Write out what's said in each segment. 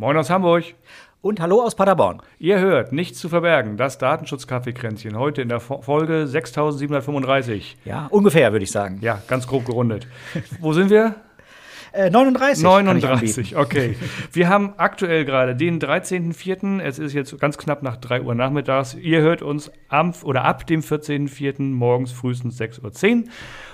Moin aus Hamburg. Und hallo aus Paderborn. Ihr hört Nichts zu verbergen, das Datenschutz-Kaffeekränzchen. Heute in der Folge 6735. Ja, ungefähr, würde ich sagen. Ja, ganz grob gerundet. Wo sind wir? Äh, 39. 39, okay. Wir haben aktuell gerade den 13.04. Es ist jetzt ganz knapp nach 3 Uhr nachmittags. Ihr hört uns am oder ab dem 14.04. morgens frühestens 6.10 Uhr.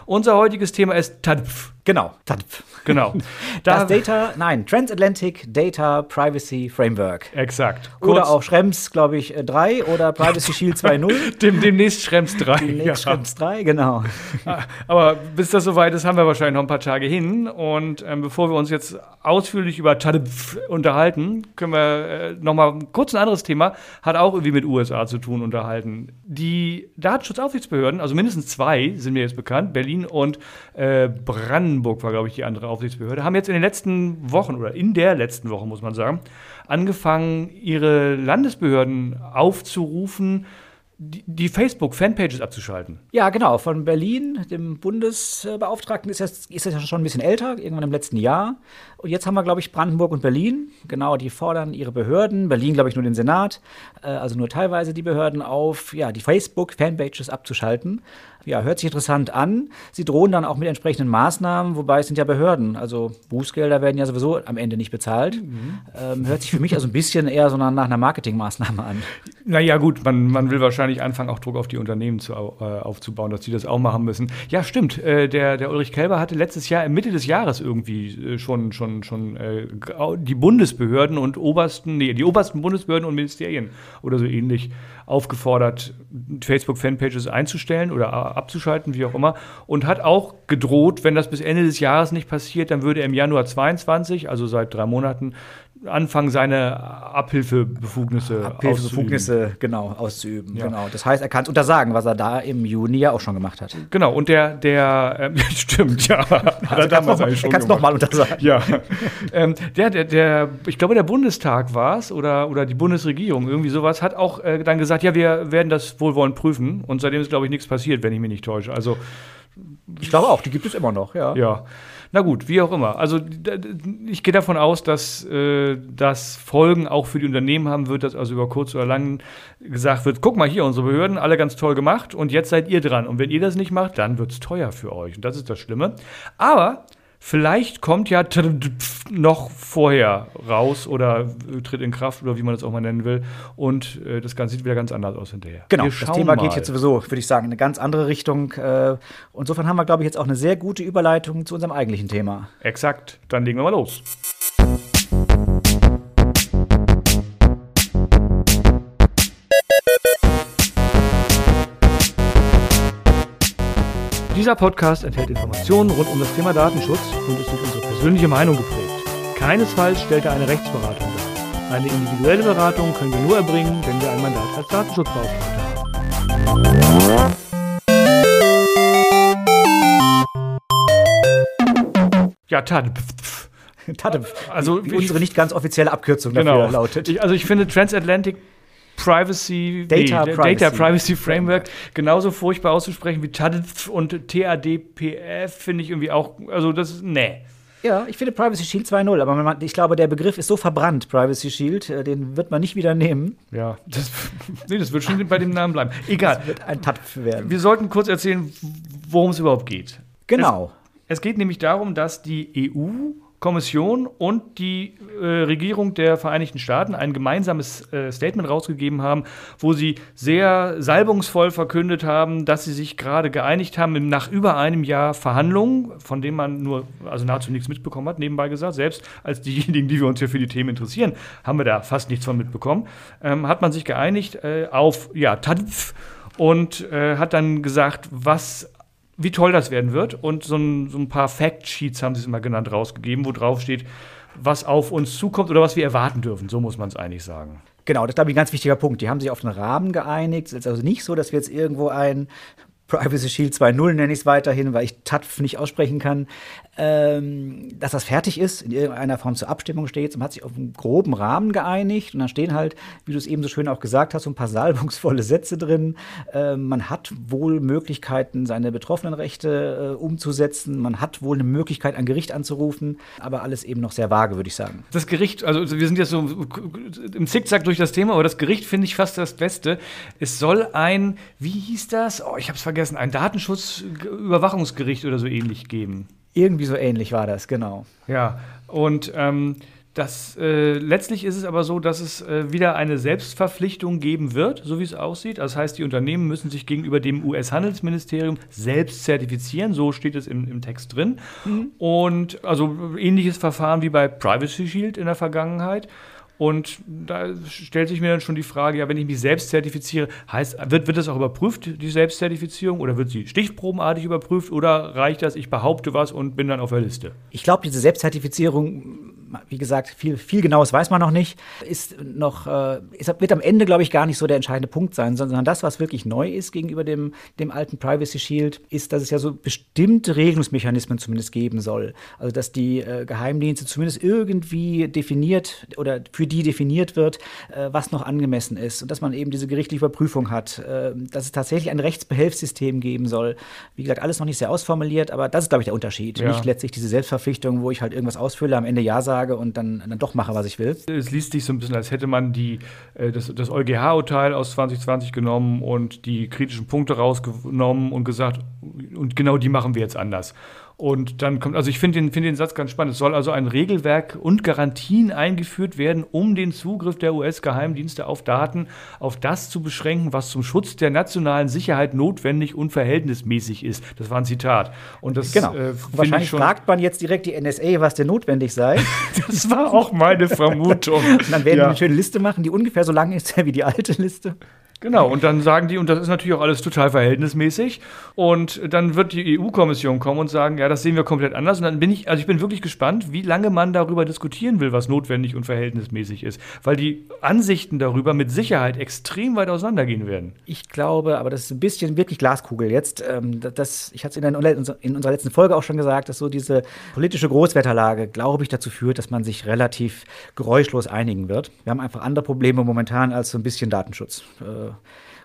Unser heutiges Thema ist TADPF. Genau, TADPF. Genau. das Data, nein, Transatlantic Data Privacy Framework. Exakt. Kurz oder auch Schrems, glaube ich, 3 oder Privacy Shield 2.0. Dem, demnächst Schrems 3. Demnächst ja. Schrems 3, genau. Ah, aber bis das soweit ist, haben wir wahrscheinlich noch ein paar Tage hin. Und ähm, bevor wir uns jetzt ausführlich über TADPF unterhalten, können wir äh, noch mal kurz ein anderes Thema, hat auch irgendwie mit USA zu tun, unterhalten. Die Datenschutzaufsichtsbehörden, also mindestens zwei sind mir jetzt bekannt, Berlin Berlin und äh, Brandenburg war, glaube ich, die andere Aufsichtsbehörde, haben jetzt in den letzten Wochen oder in der letzten Woche, muss man sagen, angefangen, ihre Landesbehörden aufzurufen, die, Facebook-Fanpages abzuschalten. Ja, genau. Von Berlin, dem Bundesbeauftragten, ist das, ist das ja schon ein bisschen älter, irgendwann im letzten Jahr. Und jetzt haben wir, glaube ich, Brandenburg und Berlin. Genau, die fordern ihre Behörden, Berlin, glaube ich, nur den Senat, äh, also nur teilweise die Behörden auf, ja, die Facebook-Fanpages abzuschalten ja, hört sich interessant an. Sie drohen dann auch mit entsprechenden Maßnahmen, wobei es sind ja Behörden. Also Bußgelder werden ja sowieso am Ende nicht bezahlt. Mhm. Ähm, hört sich für mich also ein bisschen eher so nach einer Marketingmaßnahme an. Naja, gut, man, man will wahrscheinlich anfangen, auch Druck auf die Unternehmen zu, äh, aufzubauen, dass sie das auch machen müssen. Ja, stimmt. Äh, der, der Ulrich Kelber hatte letztes Jahr, Mitte des Jahres irgendwie äh, schon, schon, schon äh, die Bundesbehörden und obersten, nee, die obersten Bundesbehörden und Ministerien oder so ähnlich aufgefordert, Facebook-Fanpages einzustellen oder abzuschalten, wie auch immer, und hat auch gedroht, wenn das bis Ende des Jahres nicht passiert, dann würde er im Januar 22, also seit drei Monaten, anfangen, seine Abhilfebefugnisse, Abhilfebefugnisse auszuüben. genau auszuüben. Ja. Genau. Das heißt, er kann es untersagen, was er da im Juni ja auch schon gemacht hat. Genau. Und der, der, äh, stimmt, ja, also er kann es nochmal untersagen. Ja. ähm, der, der, der, ich glaube, der Bundestag war es oder, oder die Bundesregierung irgendwie sowas hat auch äh, dann gesagt, ja, wir werden das wohlwollend prüfen. Und seitdem ist, glaube ich, nichts passiert, wenn ich mich nicht täusche. Also ich glaube auch, die gibt es immer noch, ja. Ja. Na gut, wie auch immer. Also ich gehe davon aus, dass äh, das Folgen auch für die Unternehmen haben wird, dass also über kurz oder lang gesagt wird, guck mal hier, unsere Behörden, alle ganz toll gemacht und jetzt seid ihr dran. Und wenn ihr das nicht macht, dann wird es teuer für euch. Und das ist das Schlimme. Aber Vielleicht kommt ja noch vorher raus oder tritt in Kraft oder wie man das auch mal nennen will. Und äh, das Ganze sieht wieder ganz anders aus hinterher. Genau, das Thema mal. geht jetzt sowieso, würde ich sagen, in eine ganz andere Richtung. Äh, insofern haben wir, glaube ich, jetzt auch eine sehr gute Überleitung zu unserem eigentlichen Thema. Exakt. Dann legen wir mal los. Dieser Podcast enthält Informationen rund um das Thema Datenschutz und ist durch unsere persönliche Meinung geprägt. Keinesfalls stellt er eine Rechtsberatung dar. Eine individuelle Beratung können wir nur erbringen, wenn wir ein Mandat als Datenschutzbeauftragter haben. Ja, Tat. Also unsere nicht ganz offizielle Abkürzung dafür genau. lautet. Ich, also ich finde Transatlantic Privacy, Data, nee, Privacy. Data Privacy Framework genauso furchtbar auszusprechen wie TADF und TADPF finde ich irgendwie auch, also das ist, nee. Ja, ich finde Privacy Shield 2.0, aber man, ich glaube, der Begriff ist so verbrannt, Privacy Shield, äh, den wird man nicht wieder nehmen. Ja, das, nee, das wird schon bei dem Namen bleiben. Egal. Das wird ein TADF werden. Wir sollten kurz erzählen, worum es überhaupt geht. Genau. Es, es geht nämlich darum, dass die EU Kommission und die äh, Regierung der Vereinigten Staaten ein gemeinsames äh, Statement rausgegeben haben, wo sie sehr salbungsvoll verkündet haben, dass sie sich gerade geeinigt haben nach über einem Jahr Verhandlungen, von denen man nur, also nahezu nichts mitbekommen hat, nebenbei gesagt. Selbst als diejenigen, die wir uns hier für die Themen interessieren, haben wir da fast nichts von mitbekommen. Ähm, hat man sich geeinigt äh, auf, ja, TADF und äh, hat dann gesagt, was wie toll das werden wird. Und so ein, so ein paar Fact-Sheets haben sie es immer genannt, rausgegeben, wo drauf steht, was auf uns zukommt oder was wir erwarten dürfen. So muss man es eigentlich sagen. Genau, das ist, glaube ich, ein ganz wichtiger Punkt. Die haben sich auf einen Rahmen geeinigt. Es ist also nicht so, dass wir jetzt irgendwo ein Privacy Shield 2.0 nenne ich es weiterhin, weil ich TATF nicht aussprechen kann, ähm, dass das fertig ist, in irgendeiner Form zur Abstimmung steht. Man hat sich auf einen groben Rahmen geeinigt und dann stehen halt, wie du es eben so schön auch gesagt hast, so ein paar salbungsvolle Sätze drin. Ähm, man hat wohl Möglichkeiten, seine betroffenen Rechte äh, umzusetzen. Man hat wohl eine Möglichkeit, ein Gericht anzurufen, aber alles eben noch sehr vage, würde ich sagen. Das Gericht, also wir sind jetzt so im Zickzack durch das Thema, aber das Gericht finde ich fast das Beste. Es soll ein, wie hieß das? Oh, ich habe es vergessen, ein Datenschutzüberwachungsgericht oder so ähnlich geben. Irgendwie so ähnlich war das, genau. Ja, und ähm, das, äh, letztlich ist es aber so, dass es äh, wieder eine Selbstverpflichtung geben wird, so wie es aussieht. Das heißt, die Unternehmen müssen sich gegenüber dem US-Handelsministerium selbst zertifizieren, so steht es im, im Text drin. Mhm. Und also ähnliches Verfahren wie bei Privacy Shield in der Vergangenheit. Und da stellt sich mir dann schon die Frage, ja, wenn ich mich selbst zertifiziere, heißt, wird, wird das auch überprüft, die Selbstzertifizierung, oder wird sie stichprobenartig überprüft, oder reicht das, ich behaupte was und bin dann auf der Liste? Ich glaube, diese Selbstzertifizierung wie gesagt, viel, viel Genaues weiß man noch nicht, ist noch, äh, ist, wird am Ende, glaube ich, gar nicht so der entscheidende Punkt sein, sondern das, was wirklich neu ist gegenüber dem, dem alten Privacy Shield, ist, dass es ja so bestimmte Regelungsmechanismen zumindest geben soll. Also, dass die äh, Geheimdienste zumindest irgendwie definiert oder für die definiert wird, äh, was noch angemessen ist und dass man eben diese gerichtliche Überprüfung hat, äh, dass es tatsächlich ein Rechtsbehelfssystem geben soll. Wie gesagt, alles noch nicht sehr ausformuliert, aber das ist, glaube ich, der Unterschied. Ja. Nicht letztlich diese Selbstverpflichtung, wo ich halt irgendwas ausfülle, am Ende Ja sage sage und dann, dann doch mache, was ich will. Es liest sich so ein bisschen, als hätte man die, äh, das, das EuGH-Urteil aus 2020 genommen und die kritischen Punkte rausgenommen und gesagt, und genau die machen wir jetzt anders. Und dann kommt, also ich finde den, find den Satz ganz spannend. Es soll also ein Regelwerk und Garantien eingeführt werden, um den Zugriff der US-Geheimdienste auf Daten auf das zu beschränken, was zum Schutz der nationalen Sicherheit notwendig und verhältnismäßig ist. Das war ein Zitat. Und das genau. Äh, Wahrscheinlich fragt man jetzt direkt die NSA, was denn notwendig sei. das war auch meine Vermutung. und dann werden ja. wir eine schöne Liste machen, die ungefähr so lang ist wie die alte Liste. Genau, und dann sagen die, und das ist natürlich auch alles total verhältnismäßig, und dann wird die EU-Kommission kommen und sagen, ja, das sehen wir komplett anders. Und dann bin ich, also ich bin wirklich gespannt, wie lange man darüber diskutieren will, was notwendig und verhältnismäßig ist. Weil die Ansichten darüber mit Sicherheit extrem weit auseinandergehen werden. Ich glaube, aber das ist ein bisschen wirklich Glaskugel jetzt. Ähm, das, ich hatte es in, in unserer letzten Folge auch schon gesagt, dass so diese politische Großwetterlage, glaube ich, dazu führt, dass man sich relativ geräuschlos einigen wird. Wir haben einfach andere Probleme momentan als so ein bisschen Datenschutz. Äh, äh,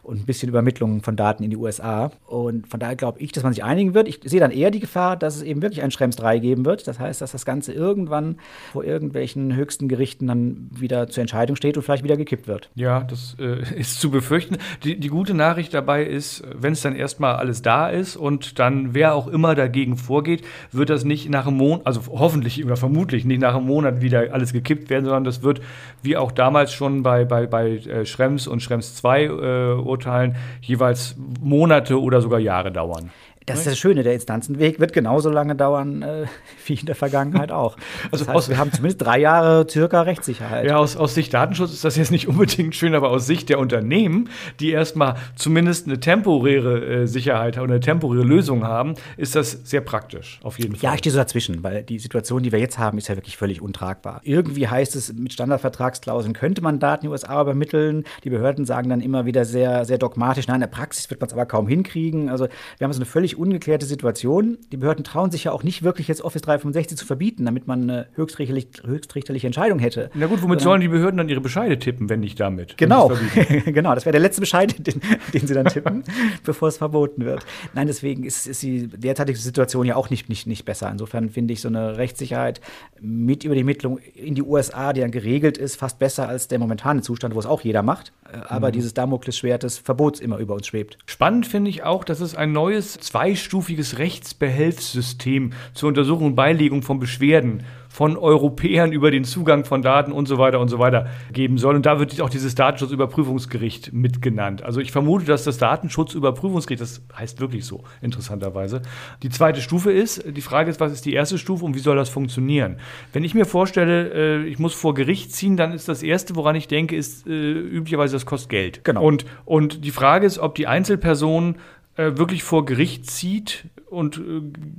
und ein bisschen Übermittlung von Daten in die USA. Und von daher glaube ich, dass man sich einigen wird. Ich sehe dann eher die Gefahr, dass es eben wirklich ein Schrems 3 geben wird. Das heißt, dass das Ganze irgendwann vor irgendwelchen höchsten Gerichten dann wieder zur Entscheidung steht und vielleicht wieder gekippt wird. Ja, das äh, ist zu befürchten. Die, die gute Nachricht dabei ist, wenn es dann erstmal alles da ist und dann wer auch immer dagegen vorgeht, wird das nicht nach einem Monat, also hoffentlich oder vermutlich nicht nach einem Monat wieder alles gekippt werden, sondern das wird wie auch damals schon bei, bei, bei äh, Schrems und Schrems 2 äh, Urteilen jeweils Monate oder sogar Jahre dauern. Das ist das Schöne, der Instanzenweg wird genauso lange dauern äh, wie in der Vergangenheit auch. Das also heißt, wir haben zumindest drei Jahre circa Rechtssicherheit. Ja, aus, aus Sicht Datenschutz ist das jetzt nicht unbedingt schön, aber aus Sicht der Unternehmen, die erstmal zumindest eine temporäre äh, Sicherheit oder eine temporäre Lösung haben, ist das sehr praktisch, auf jeden Fall. Ja, ich stehe so dazwischen, weil die Situation, die wir jetzt haben, ist ja wirklich völlig untragbar. Irgendwie heißt es, mit Standardvertragsklauseln könnte man Daten in die USA übermitteln. Die Behörden sagen dann immer wieder sehr, sehr dogmatisch, nein, in der Praxis wird man es aber kaum hinkriegen. Also wir haben so eine völlig ungeklärte Situation. Die Behörden trauen sich ja auch nicht wirklich jetzt Office 365 zu verbieten, damit man eine höchstrichterlich, höchstrichterliche Entscheidung hätte. Na gut, womit Sondern, sollen die Behörden dann ihre Bescheide tippen, wenn nicht damit? Genau, genau. Das wäre der letzte Bescheid, den, den sie dann tippen, bevor es verboten wird. Nein, deswegen ist, ist die derzeitige Situation ja auch nicht, nicht, nicht besser. Insofern finde ich so eine Rechtssicherheit mit über die Ermittlung in die USA, die dann geregelt ist, fast besser als der momentane Zustand, wo es auch jeder macht. Äh, aber mhm. dieses Damoklesschwert des Verbots immer über uns schwebt. Spannend finde ich auch, dass es ein neues zweistufiges Rechtsbehelfssystem zur Untersuchung und Beilegung von Beschwerden von Europäern über den Zugang von Daten und so weiter und so weiter geben soll. Und da wird auch dieses Datenschutzüberprüfungsgericht mitgenannt. Also ich vermute, dass das Datenschutzüberprüfungsgericht, das heißt wirklich so, interessanterweise, die zweite Stufe ist. Die Frage ist, was ist die erste Stufe und wie soll das funktionieren? Wenn ich mir vorstelle, äh, ich muss vor Gericht ziehen, dann ist das Erste, woran ich denke, ist äh, üblicherweise, das kostet Geld. Genau. Und, und die Frage ist, ob die Einzelperson äh, wirklich vor Gericht zieht und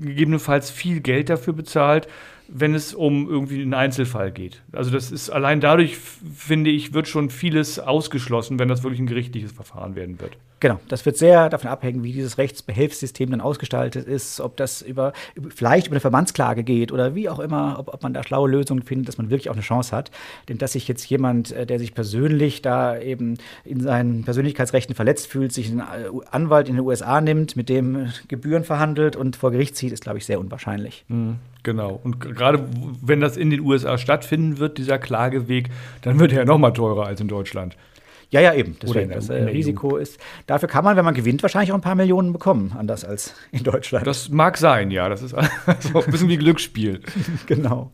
gegebenenfalls viel Geld dafür bezahlt, wenn es um irgendwie einen Einzelfall geht. Also das ist allein dadurch, finde ich, wird schon vieles ausgeschlossen, wenn das wirklich ein gerichtliches Verfahren werden wird. Genau, das wird sehr davon abhängen, wie dieses Rechtsbehelfssystem dann ausgestaltet ist, ob das über, vielleicht über eine Verbandsklage geht oder wie auch immer, ob, ob man da schlaue Lösungen findet, dass man wirklich auch eine Chance hat. Denn dass sich jetzt jemand, äh, der sich persönlich da eben in seinen Persönlichkeitsrechten verletzt fühlt, sich einen Anwalt in den USA nimmt, mit dem Gebühren verhandelt und vor Gericht zieht, ist, glaube ich, sehr unwahrscheinlich. Mhm. Genau. Und gerade wenn das in den USA stattfinden wird, dieser Klageweg, dann wird er ja noch mal teurer als in Deutschland. Ja, ja, eben. Deswegen, das äh, Risiko ist. Dafür kann man, wenn man gewinnt, wahrscheinlich auch ein paar Millionen bekommen, anders als in Deutschland. Das mag sein, ja. Das ist also ein bisschen wie Glücksspiel. genau.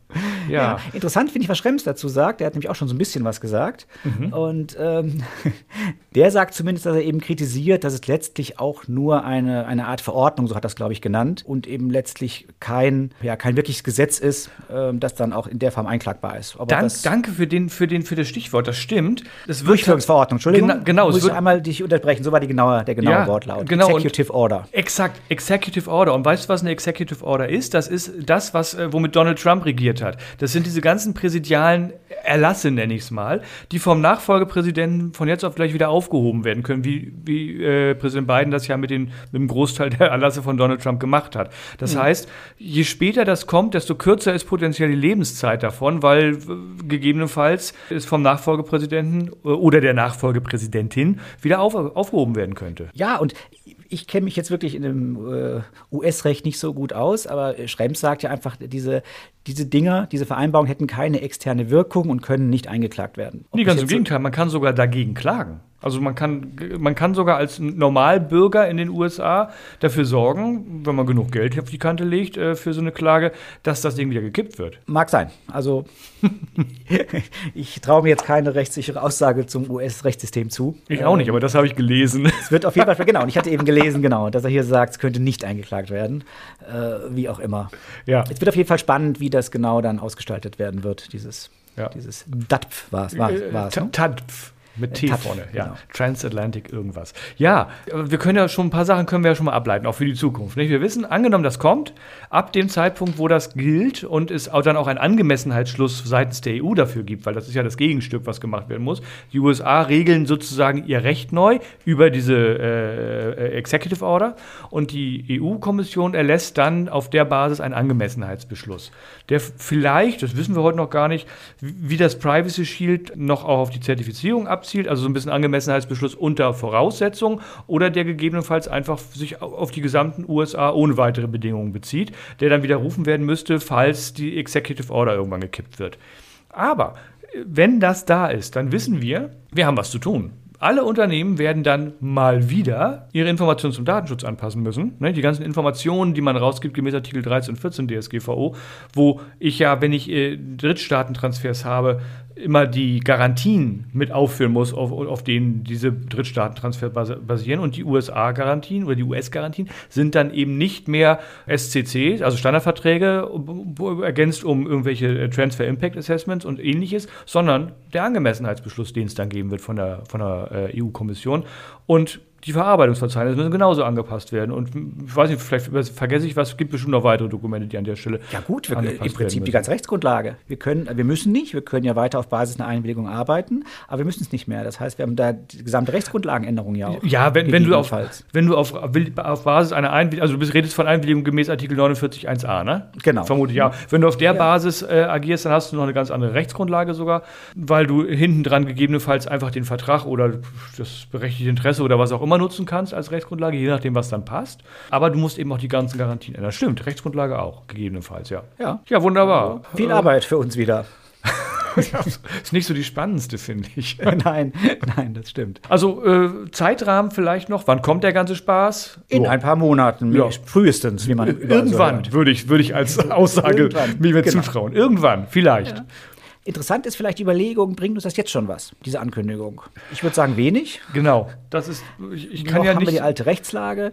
Ja. ja. Interessant finde ich, was Schrems dazu sagt. Der hat nämlich auch schon so ein bisschen was gesagt. Mhm. Und ähm, der sagt zumindest, dass er eben kritisiert, dass es letztlich auch nur eine, eine Art Verordnung, so hat das, glaube ich, genannt, und eben letztlich kein, ja, kein wirkliches Gesetz ist, ähm, das dann auch in der Form einklagbar ist. Dank, danke für, den, für, den, für das Stichwort. Das stimmt. Das Durchführungsverordnung, Entschuldigung. Gena genau. Muss ich einmal dich unterbrechen. So war die genaue, der genaue ja, Wortlaut. Genau, Executive Order. Exakt, Executive Order. Und weißt du, was eine Executive Order ist? Das ist das, was, äh, womit Donald Trump regiert hat. Das sind diese ganzen präsidialen Erlasse, nenne ich es mal, die vom Nachfolgepräsidenten von jetzt auf gleich wieder aufgehoben werden können, wie, wie äh, Präsident Biden das ja mit, den, mit dem Großteil der Erlasse von Donald Trump gemacht hat. Das mhm. heißt, je später das kommt, desto kürzer ist potenziell die Lebenszeit davon, weil äh, gegebenenfalls es vom Nachfolgepräsidenten äh, oder der Nachfolgepräsidentin wieder auf, aufgehoben werden könnte. Ja, und ich kenne mich jetzt wirklich in dem äh, US-Recht nicht so gut aus, aber Schrems sagt ja einfach, diese, diese Dinger, diese Vereinbarungen hätten keine externe Wirkung und können nicht eingeklagt werden. Ob nee, ganz im Gegenteil, man kann sogar dagegen klagen. Also man kann, man kann sogar als Normalbürger in den USA dafür sorgen, wenn man genug Geld auf die Kante legt äh, für so eine Klage, dass das Ding wieder gekippt wird. Mag sein. Also ich traue mir jetzt keine rechtssichere Aussage zum US-Rechtssystem zu. Ich auch nicht, aber das habe ich gelesen. Es wird auf jeden Fall, genau, und ich hatte eben gelesen, genau, dass er hier sagt, es könnte nicht eingeklagt werden, äh, wie auch immer. Ja. Es wird auf jeden Fall spannend, wie das genau dann ausgestaltet werden wird, dieses, ja. dieses DATPF war es. War, war ne? TATPF. Mit T Touch, vorne, ja. Genau. Transatlantic irgendwas. Ja, wir können ja schon ein paar Sachen können wir ja schon mal ableiten, auch für die Zukunft. Nicht? Wir wissen, angenommen, das kommt, ab dem Zeitpunkt, wo das gilt und es auch dann auch einen Angemessenheitsschluss seitens der EU dafür gibt, weil das ist ja das Gegenstück, was gemacht werden muss. Die USA regeln sozusagen ihr Recht neu über diese äh, äh Executive Order und die EU-Kommission erlässt dann auf der Basis einen Angemessenheitsbeschluss, der vielleicht, das wissen wir heute noch gar nicht, wie das Privacy Shield noch auch auf die Zertifizierung abzielt abzielt, also so ein bisschen Angemessenheitsbeschluss unter Voraussetzung, oder der gegebenenfalls einfach sich auf die gesamten USA ohne weitere Bedingungen bezieht, der dann widerrufen werden müsste, falls die Executive Order irgendwann gekippt wird. Aber wenn das da ist, dann wissen wir, wir haben was zu tun. Alle Unternehmen werden dann mal wieder ihre Informationen zum Datenschutz anpassen müssen. Ne, die ganzen Informationen, die man rausgibt, gemäß Artikel 13 und 14 DSGVO, wo ich ja, wenn ich äh, Drittstaatentransfers habe, immer die Garantien mit aufführen muss, auf, auf denen diese Drittstaatentransfer basieren. Und die USA-Garantien oder die US-Garantien sind dann eben nicht mehr SCC, also Standardverträge, ergänzt um irgendwelche äh, Transfer Impact Assessments und ähnliches, sondern der Angemessenheitsbeschluss, den es dann geben wird von der, von der äh, EU-Kommission. Und die Verarbeitungsverzeichnisse müssen genauso angepasst werden. Und ich weiß nicht, vielleicht vergesse ich was, es gibt bestimmt noch weitere Dokumente, die an der Stelle. Ja, gut, wir, im Prinzip die ganze Rechtsgrundlage. Wir können, wir müssen nicht, wir können ja weiter auf Basis einer Einwilligung arbeiten, aber wir müssen es nicht mehr. Das heißt, wir haben da die gesamte Rechtsgrundlagenänderung ja auch. Ja, wenn, wenn du, auf, wenn du auf, auf Basis einer Einwilligung, also du redest von Einwilligung gemäß Artikel 49.1a, ne? Genau. Vermutlich ja. Wenn du auf der ja. Basis äh, agierst, dann hast du noch eine ganz andere Rechtsgrundlage sogar, weil du hinten dran gegebenenfalls einfach den Vertrag oder das berechtigte Interesse oder was auch immer nutzen kannst als Rechtsgrundlage, je nachdem, was dann passt. Aber du musst eben auch die ganzen Garantien ändern. Stimmt, Rechtsgrundlage auch, gegebenenfalls, ja. Ja, ja wunderbar. Viel Arbeit für uns wieder. ist nicht so die spannendste, finde ich. nein, nein, das stimmt. Also äh, Zeitrahmen vielleicht noch. Wann kommt der ganze Spaß? In so. ein paar Monaten, ja. frühestens, wie man Irgendwann so würde ich, würde ich als Aussage mir genau. zutrauen. Irgendwann, vielleicht. Ja. Interessant ist vielleicht die Überlegung, bringt uns das jetzt schon was, diese Ankündigung? Ich würde sagen wenig. Genau, das ist, ich, ich kann Noch ja haben nicht. wir die alte Rechtslage.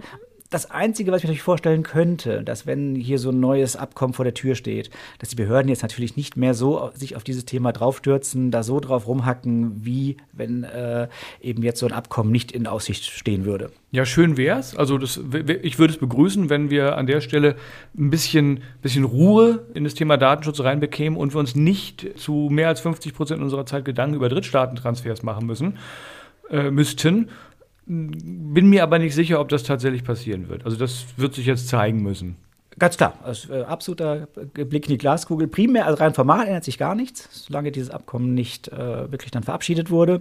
Das Einzige, was ich mir natürlich vorstellen könnte, dass wenn hier so ein neues Abkommen vor der Tür steht, dass die Behörden jetzt natürlich nicht mehr so sich auf dieses Thema draufstürzen, da so drauf rumhacken, wie wenn äh, eben jetzt so ein Abkommen nicht in Aussicht stehen würde. Ja, schön wär's. Also das, ich würde es begrüßen, wenn wir an der Stelle ein bisschen, bisschen Ruhe in das Thema Datenschutz reinbekämen und wir uns nicht zu mehr als 50 Prozent unserer Zeit Gedanken über Drittstaatentransfers machen müssen, äh, müssten. Bin mir aber nicht sicher, ob das tatsächlich passieren wird. Also das wird sich jetzt zeigen müssen. Ganz klar, also, äh, absoluter Blick in die Glaskugel. Primär, also rein formal ändert sich gar nichts, solange dieses Abkommen nicht äh, wirklich dann verabschiedet wurde.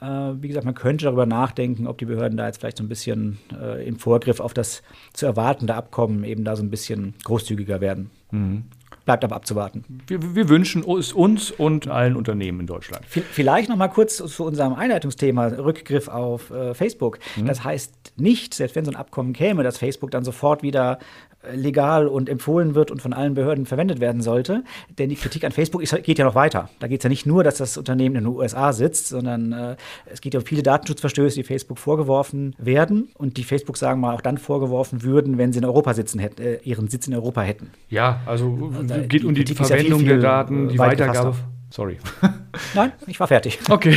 Äh, wie gesagt, man könnte darüber nachdenken, ob die Behörden da jetzt vielleicht so ein bisschen äh, im Vorgriff auf das zu erwartende Abkommen eben da so ein bisschen großzügiger werden. Mhm. Bleibt aber abzuwarten. Wir, wir, wünschen es uns und allen Unternehmen in Deutschland. Vielleicht noch mal kurz zu unserem Einleitungsthema, Rückgriff auf äh, Facebook. Mhm. Das heißt nicht, selbst wenn so ein Abkommen käme, dass Facebook dann sofort wieder legal und empfohlen wird und von allen Behörden verwendet werden sollte. Denn die Kritik an Facebook ist, geht ja noch weiter. Da geht es ja nicht nur, dass das Unternehmen in den USA sitzt, sondern äh, es geht ja um viele Datenschutzverstöße, die Facebook vorgeworfen werden und die Facebook, sagen wir mal, auch dann vorgeworfen würden, wenn sie in Europa sitzen hätten, äh, ihren Sitz in Europa hätten. Ja, also es geht um die, die Verwendung ja viel, der Daten, die Weitergabe. Sorry. Nein, ich war fertig. Okay.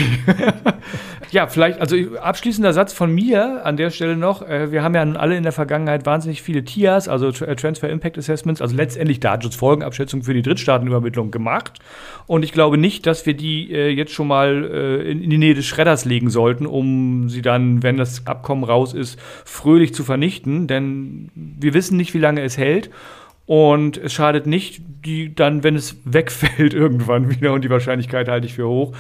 ja, vielleicht, also abschließender Satz von mir an der Stelle noch. Äh, wir haben ja alle in der Vergangenheit wahnsinnig viele TIAs, also äh, Transfer Impact Assessments, also letztendlich Datenschutzfolgenabschätzung für die Drittstaatenübermittlung gemacht. Und ich glaube nicht, dass wir die äh, jetzt schon mal in die Nähe des Schredders legen sollten, um sie dann, wenn das Abkommen raus ist, fröhlich zu vernichten. Denn wir wissen nicht, wie lange es hält. Und es schadet nicht, die dann, wenn es wegfällt, irgendwann wieder, und die Wahrscheinlichkeit halte ich für hoch,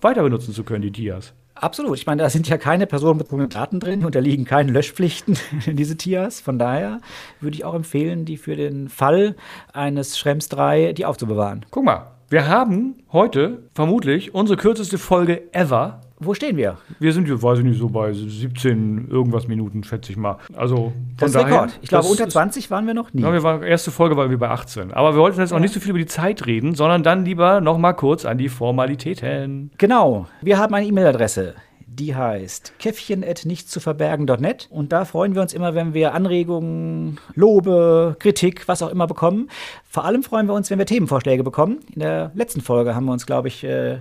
weiter benutzen zu können, die TIAs. Absolut. Ich meine, da sind ja keine personenbezogenen Daten drin und da liegen keine Löschpflichten in diese TIAs. Von daher würde ich auch empfehlen, die für den Fall eines Schrems 3 die aufzubewahren. Guck mal, wir haben heute vermutlich unsere kürzeste Folge ever wo stehen wir? Wir sind, weiß ich nicht, so bei 17 irgendwas Minuten, schätze ich mal. Also das ist daher, Rekord. Ich glaube, unter 20 waren wir noch nie. Ja, wir waren, erste Folge waren wir bei 18. Aber wir wollten jetzt auch nicht so viel über die Zeit reden, sondern dann lieber noch mal kurz an die Formalitäten. Genau. Wir haben eine E-Mail-Adresse. Die heißt käffchen.nichtzuverbergen.net und da freuen wir uns immer, wenn wir Anregungen, Lobe, Kritik, was auch immer bekommen. Vor allem freuen wir uns, wenn wir Themenvorschläge bekommen. In der letzten Folge haben wir uns, glaube ich, äh,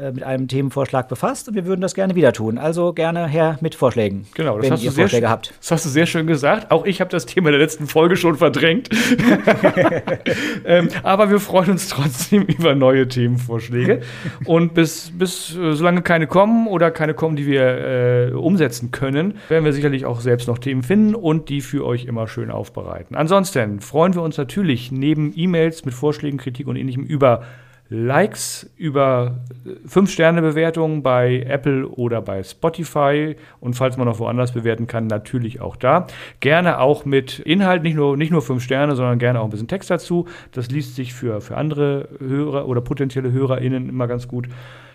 äh, mit einem Themenvorschlag befasst und wir würden das gerne wieder tun. Also gerne her mit Vorschlägen. Genau, das, hast, du sehr Vorschläge habt. das hast du sehr schön gesagt. Auch ich habe das Thema der letzten Folge schon verdrängt. ähm, aber wir freuen uns trotzdem über neue Themenvorschläge. Und bis, bis äh, solange keine kommen oder keine kommen, die wir äh, umsetzen können, werden wir sicherlich auch selbst noch Themen finden und die für euch immer schön aufbereiten. Ansonsten freuen wir uns natürlich neben E-Mails mit Vorschlägen, Kritik und ähnlichem über Likes, über 5-Sterne-Bewertungen bei Apple oder bei Spotify und falls man noch woanders bewerten kann, natürlich auch da. Gerne auch mit Inhalt, nicht nur, nicht nur 5 Sterne, sondern gerne auch ein bisschen Text dazu. Das liest sich für, für andere Hörer oder potenzielle HörerInnen immer ganz gut.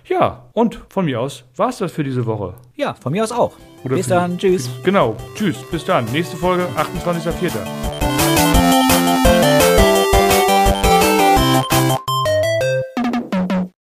Ja, und von mir aus war es das für diese Woche. Ja, von mir aus auch. Oder bis dann, tschüss. Genau, tschüss, bis dann. Nächste Folge, 28.04.